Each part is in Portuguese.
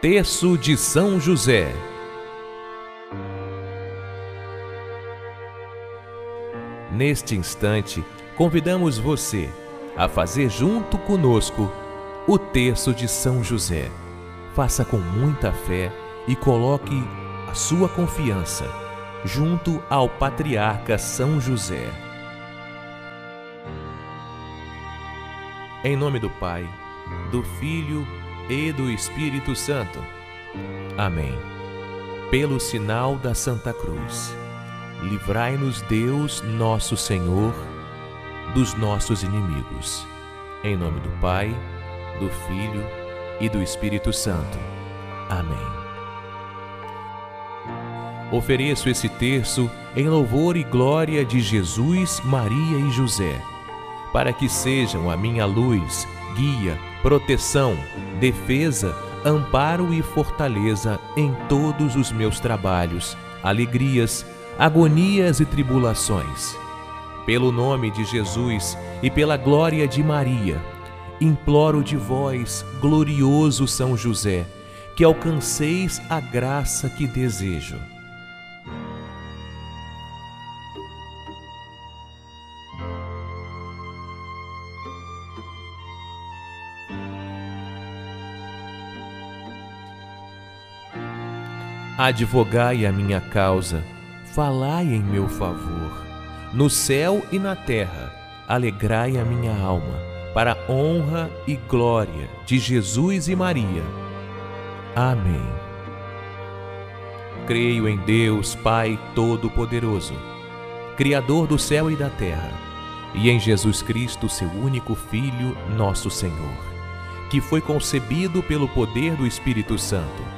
Terço de São José. Neste instante, convidamos você a fazer junto conosco o Terço de São José. Faça com muita fé e coloque a sua confiança junto ao Patriarca São José. Em nome do Pai, do Filho e do Espírito Santo. Amém. Pelo sinal da Santa Cruz, livrai-nos Deus, nosso Senhor, dos nossos inimigos. Em nome do Pai, do Filho e do Espírito Santo. Amém. Ofereço esse terço em louvor e glória de Jesus, Maria e José, para que sejam a minha luz, guia, proteção, defesa, amparo e fortaleza em todos os meus trabalhos, alegrias, agonias e tribulações. Pelo nome de Jesus e pela glória de Maria, imploro de vós, glorioso São José, que alcanceis a graça que desejo. Advogai a minha causa, falai em meu favor. No céu e na terra, alegrai a minha alma, para a honra e glória de Jesus e Maria. Amém. Creio em Deus, Pai Todo-Poderoso, Criador do céu e da terra, e em Jesus Cristo, seu único Filho, nosso Senhor, que foi concebido pelo poder do Espírito Santo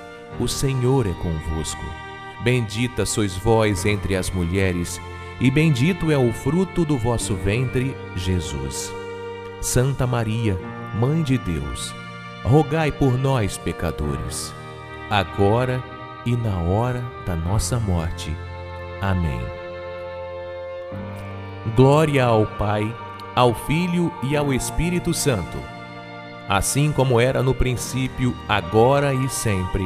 o Senhor é convosco. Bendita sois vós entre as mulheres, e bendito é o fruto do vosso ventre, Jesus. Santa Maria, Mãe de Deus, rogai por nós, pecadores, agora e na hora da nossa morte. Amém. Glória ao Pai, ao Filho e ao Espírito Santo, assim como era no princípio, agora e sempre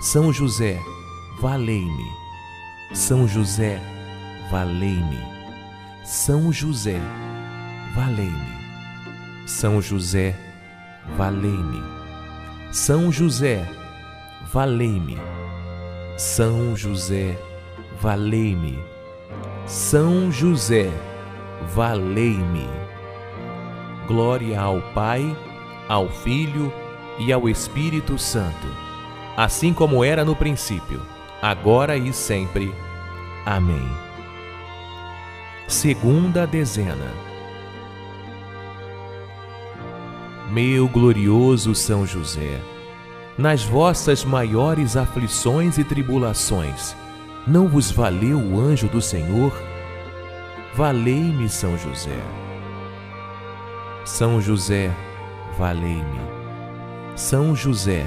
São José, valei-me. São José, valei-me. São José, valei-me. São José, valei-me. São José, valei-me. São José, valei-me. São José, valei-me. Glória ao Pai, ao Filho e ao Espírito Santo, assim como era no princípio, agora e sempre. Amém. Segunda dezena. Meu glorioso São José, nas vossas maiores aflições e tribulações, não vos valeu o anjo do Senhor? Valei-me, São José. São José, valei-me. São José,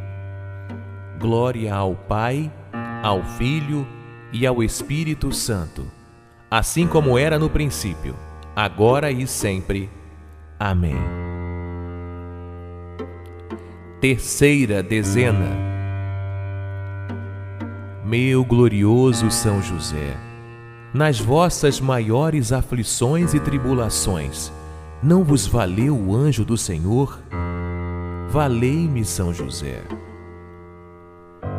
Glória ao Pai, ao Filho e ao Espírito Santo, assim como era no princípio, agora e sempre. Amém. Terceira dezena. Meu glorioso São José, nas vossas maiores aflições e tribulações, não vos valeu o anjo do Senhor? Valei-me, São José.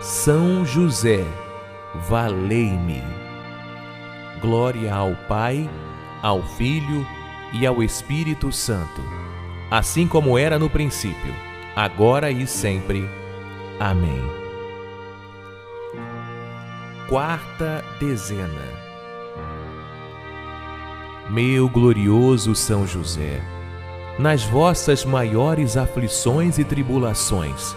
São José, valei-me. Glória ao Pai, ao Filho e ao Espírito Santo, assim como era no princípio, agora e sempre. Amém. Quarta dezena. Meu glorioso São José, nas vossas maiores aflições e tribulações,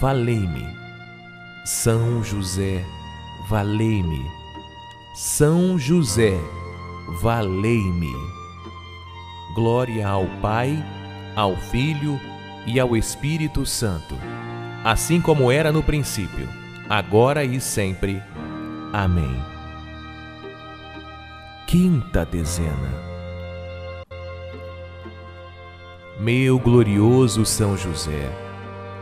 valei-me. São José, valei-me. São José, valei-me. Glória ao Pai, ao Filho e ao Espírito Santo, assim como era no princípio, agora e sempre. Amém. Quinta dezena. Meu glorioso São José,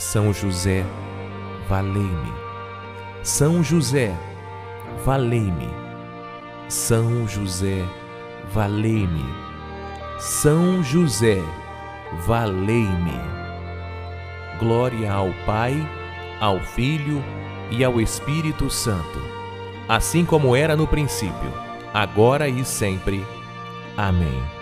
São José, valei-me. São José, valei-me. São José, valei-me. São José, valei-me. Glória ao Pai, ao Filho e ao Espírito Santo, assim como era no princípio, agora e sempre. Amém.